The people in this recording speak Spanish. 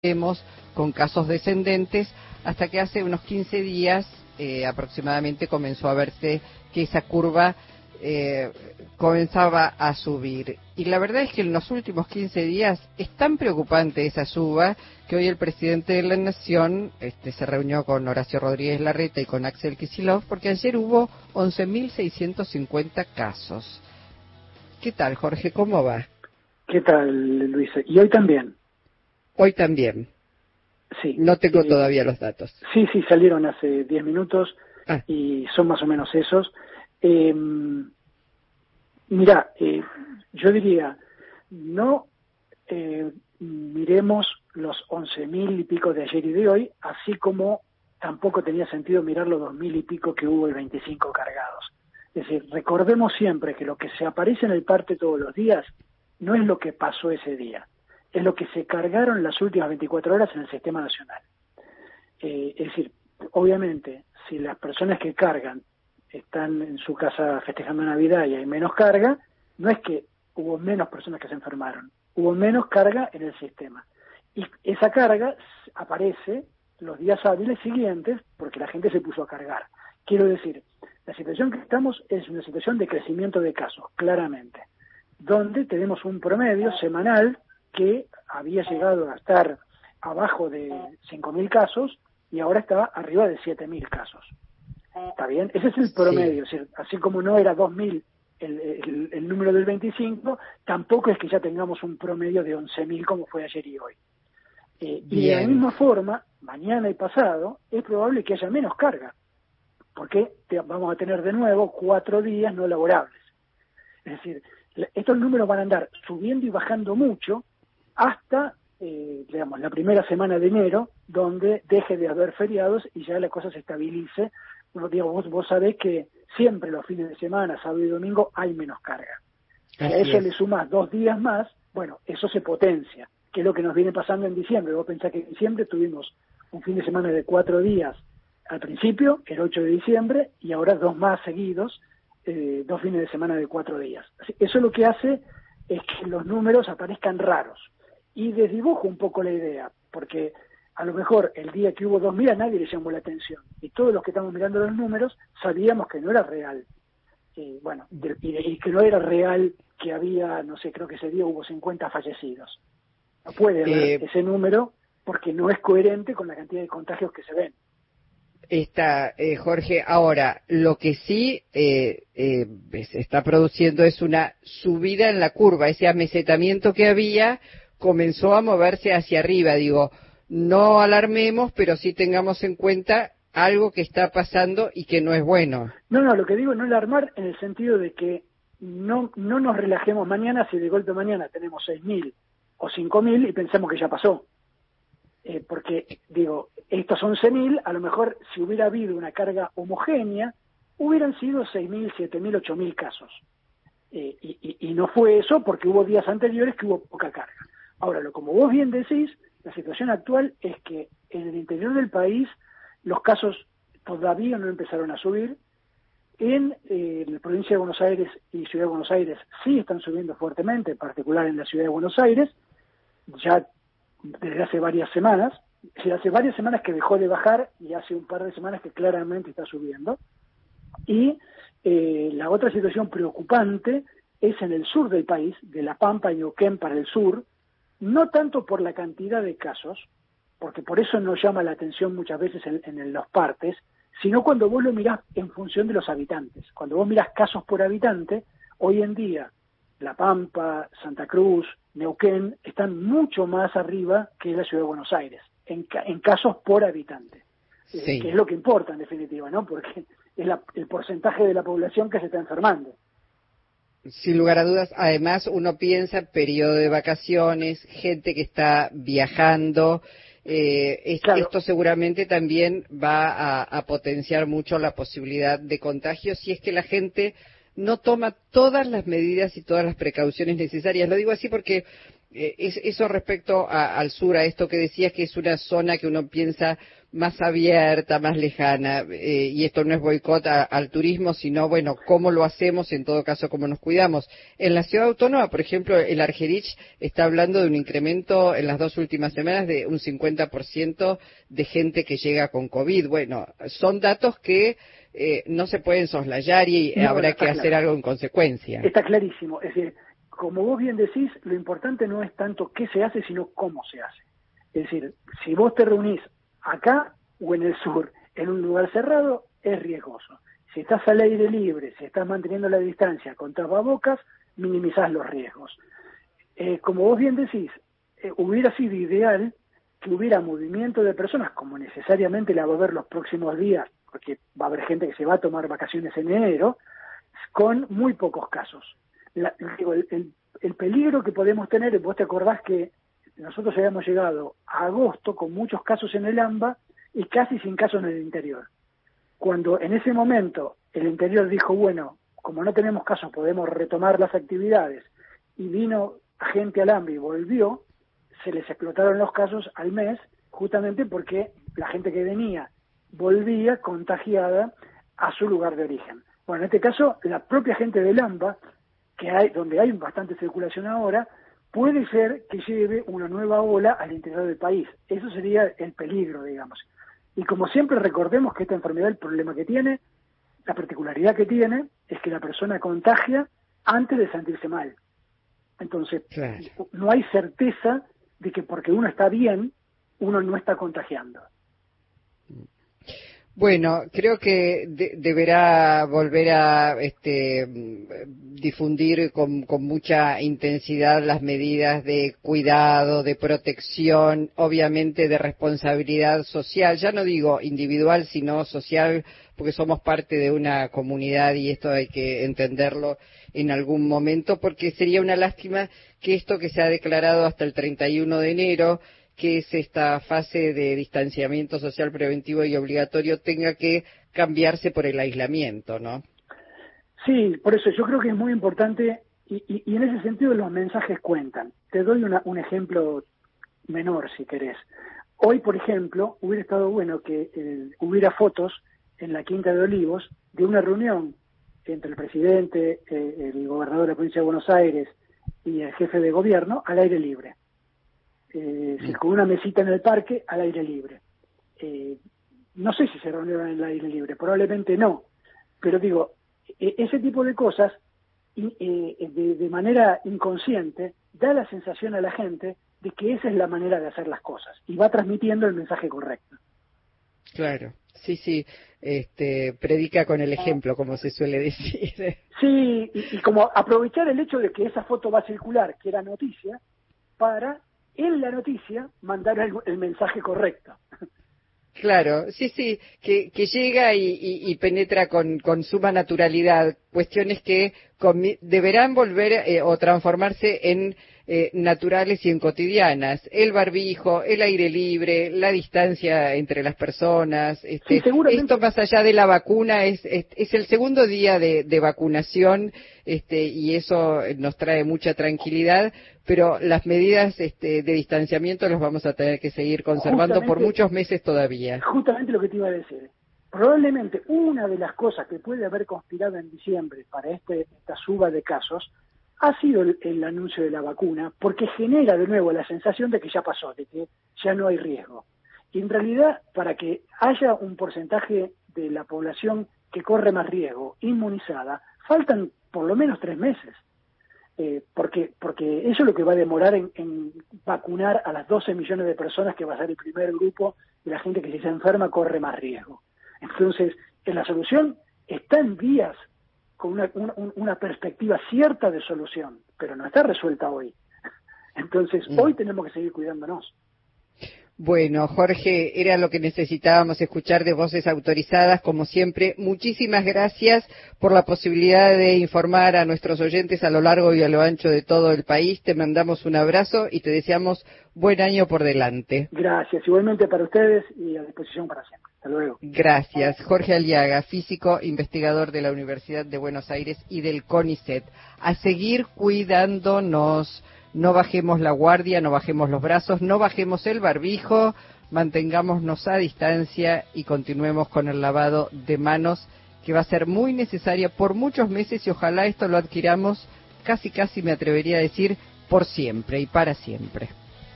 vemos con casos descendentes hasta que hace unos 15 días eh, aproximadamente comenzó a verse que esa curva eh, comenzaba a subir. Y la verdad es que en los últimos 15 días es tan preocupante esa suba que hoy el presidente de la Nación este, se reunió con Horacio Rodríguez Larreta y con Axel Kisilov porque ayer hubo 11.650 casos. ¿Qué tal, Jorge? ¿Cómo va? ¿Qué tal, Luisa? Y hoy también. Hoy también. Sí. No tengo todavía los datos. Sí, sí, salieron hace 10 minutos Ah. y son más o menos esos. Eh, mira, eh, yo diría, no eh, miremos los 11.000 y pico de ayer y de hoy, así como tampoco tenía sentido mirar los 2.000 y pico que hubo el 25 cargados. Es decir, recordemos siempre que lo que se aparece en el parte todos los días no es lo que pasó ese día, es lo que se cargaron las últimas 24 horas en el sistema nacional. Eh, es decir, obviamente, si las personas que cargan están en su casa festejando Navidad y hay menos carga, no es que hubo menos personas que se enfermaron, hubo menos carga en el sistema. Y esa carga aparece los días hábiles siguientes porque la gente se puso a cargar. Quiero decir, la situación que estamos es una situación de crecimiento de casos, claramente, donde tenemos un promedio semanal que había llegado a estar abajo de 5.000 casos y ahora está arriba de 7.000 casos. ¿Está bien? Ese es el promedio. Es decir, así como no era 2.000 el, el, el, número del 25, tampoco es que ya tengamos un promedio de 11.000 como fue ayer y hoy. Eh, y de la misma forma, mañana y pasado, es probable que haya menos carga, porque te, vamos a tener de nuevo cuatro días no laborables. Es decir, estos números van a andar subiendo y bajando mucho hasta eh, digamos, la primera semana de enero, donde deje de haber feriados y ya la cosa se estabilice. Bueno, digo, vos, vos sabés que siempre los fines de semana, sábado y domingo, hay menos carga. Si a eso es. le sumas dos días más, bueno, eso se potencia, que es lo que nos viene pasando en diciembre. Vos pensás que en diciembre tuvimos un fin de semana de cuatro días al principio, el 8 de diciembre, y ahora dos más seguidos, eh, dos fines de semana de cuatro días. Eso lo que hace es que los números aparezcan raros y desdibujo un poco la idea, porque a lo mejor el día que hubo 2.000 a nadie le llamó la atención, y todos los que estamos mirando los números sabíamos que no era real. Y, bueno, y, que no era real que había, no sé, creo que ese día hubo 50 fallecidos. No puede haber eh, ese número porque no es coherente con la cantidad de contagios que se ven. Está, eh, Jorge, ahora, lo que sí eh, eh, se está produciendo es una subida en la curva, ese amesetamiento que había comenzó a moverse hacia arriba. Digo, no alarmemos, pero sí tengamos en cuenta algo que está pasando y que no es bueno. No, no, lo que digo no alarmar en el sentido de que no, no nos relajemos mañana si de golpe mañana tenemos 6.000 o 5.000 y pensamos que ya pasó. Eh, porque, digo, estos 11.000, a lo mejor si hubiera habido una carga homogénea, hubieran sido 6.000, 7.000, 8.000 casos. Eh, y, y, y no fue eso porque hubo días anteriores que hubo poca carga. Ahora, lo, como vos bien decís, la situación actual es que en el interior del país los casos todavía no empezaron a subir. En eh, la provincia de Buenos Aires y Ciudad de Buenos Aires sí están subiendo fuertemente, en particular en la Ciudad de Buenos Aires, ya desde hace varias semanas. Desde hace varias semanas que dejó de bajar y hace un par de semanas que claramente está subiendo. Y eh, la otra situación preocupante es en el sur del país, de La Pampa y Neuquén para el sur, no tanto por la cantidad de casos, porque por eso nos llama la atención muchas veces en, en, los partes, sino cuando vos lo mirás en función de los habitantes. Cuando vos mirás casos por habitante, hoy en día La Pampa, Santa Cruz, Neuquén están mucho más arriba que la ciudad de Buenos Aires, en, en casos por habitante, sí. eh, que es lo que importa en definitiva, ¿no? Porque es la, el porcentaje de la población que se está enfermando. Sin lugar a dudas, además uno piensa periodo de vacaciones, gente que está viajando, eh, es, claro. esto seguramente también va a, a, potenciar mucho la posibilidad de contagio si es que la gente no toma todas las medidas y todas las precauciones necesarias. Lo digo así porque eh, eso respecto al sur, a esto que decías que es una zona que uno piensa más abierta, más lejana, eh, y esto no es boicot al turismo, sino, bueno, cómo lo hacemos, en todo caso, cómo nos cuidamos. En la ciudad autónoma, por ejemplo, el Argerich está hablando de un incremento en las dos últimas semanas de un 50% de gente que llega con COVID. Bueno, son datos que eh, no se pueden soslayar y habrá que hacer algo en consecuencia. Está clarísimo. Es decir, como vos bien decís, lo importante no es tanto qué se hace, sino cómo se hace. Es decir, si vos te reunís acá o en el sur, en un lugar cerrado, es riesgoso. Si estás al aire libre, si estás manteniendo la distancia con tapabocas, minimizás los riesgos. Eh, como vos bien decís, eh, hubiera sido ideal que hubiera movimiento de personas, como necesariamente la va a haber los próximos días, porque va a haber gente que se va a tomar vacaciones en enero, con muy pocos casos el, peligro que podemos tener, vos te acordás que nosotros habíamos llegado a agosto con muchos casos en el AMBA y casi sin casos en el interior. Cuando en ese momento el interior dijo, bueno, como no tenemos casos, podemos retomar las actividades, y vino gente al AMBA y volvió, se les explotaron los casos al mes, justamente porque la gente que venía volvía contagiada a su lugar de origen. Bueno, en este caso, la propia gente del AMBA que hay, donde hay bastante circulación ahora, puede ser que lleve una nueva ola al interior del país. Eso sería el peligro, digamos. Y como siempre recordemos que esta enfermedad, el problema que tiene, la particularidad que tiene, es que la persona contagia antes de sentirse mal. Entonces, no hay certeza de que porque uno está bien, uno no está contagiando. Bueno, creo que deberá volver a este, difundir con, mucha intensidad las medidas de cuidado, de protección, obviamente de responsabilidad social, ya no digo individual, sino social, porque somos parte de una comunidad y esto hay que entenderlo en algún momento, porque sería una lástima que esto que se ha declarado hasta el 31 de enero, que es esta fase de distanciamiento social preventivo y obligatorio tenga que cambiarse por el aislamiento, ¿no? Sí, por eso yo creo que es muy importante y, en ese sentido los mensajes cuentan. Te doy un ejemplo menor, si querés. Hoy, por ejemplo, hubiera estado bueno que eh, hubiera fotos en la Quinta de Olivos de una reunión entre el presidente, eh, el gobernador de la provincia de Buenos Aires y el jefe de gobierno al aire libre eh, con una mesita en el parque al aire libre. Eh, no sé si se reunieron en el aire libre, probablemente no, pero digo, e, ese tipo de cosas eh, de, de, manera inconsciente da la sensación a la gente de que esa es la manera de hacer las cosas y va transmitiendo el mensaje correcto. Claro, sí, sí, este, predica con el ejemplo, como se suele decir. Sí, y, y como aprovechar el hecho de que esa foto va a circular, que era noticia, para en la noticia mandar el, mensaje correcto. Claro, sí, sí, que, llega y, penetra con, suma naturalidad cuestiones que deberán volver eh, o transformarse en eh, naturales y en cotidianas. El barbijo, el aire libre, la distancia entre las personas. Este, Esto más allá de la vacuna es, es, el segundo día de, vacunación este, y eso nos trae mucha tranquilidad, pero las medidas este, de distanciamiento las vamos a tener que seguir conservando por muchos meses todavía. Justamente lo que te iba a decir. Probablemente una de las cosas que puede haber conspirado en diciembre para este, esta suba de casos ha sido el, anuncio de la vacuna, porque genera de nuevo la sensación de que ya pasó, de que ya no hay riesgo. Y en realidad, para que haya un porcentaje de la población que corre más riesgo inmunizada, faltan por lo menos tres meses. Eh, porque, porque eso es lo que va a demorar en, vacunar a las 12 millones de personas que va a ser el primer grupo y la gente que se enferma corre más riesgo. Entonces, en la solución está en vías con una, una, perspectiva cierta de solución, pero no está resuelta hoy. Entonces, mm. hoy tenemos que seguir cuidándonos. Bueno, Jorge, era lo que necesitábamos escuchar de voces autorizadas, como siempre. Muchísimas gracias por la posibilidad de informar a nuestros oyentes a lo largo y a lo ancho de todo el país. Te mandamos un abrazo y te deseamos buen año por delante. Gracias, igualmente para ustedes y a disposición para siempre. Gracias. Jorge Aliaga, físico, investigador de la Universidad de Buenos Aires y del CONICET. A seguir cuidándonos no bajemos la guardia, no bajemos los brazos, no bajemos el barbijo, mantengámonos a distancia y continuemos con el lavado de manos que va a ser muy necesaria por muchos meses y ojalá esto lo adquiramos casi casi me atrevería a decir por siempre y para siempre.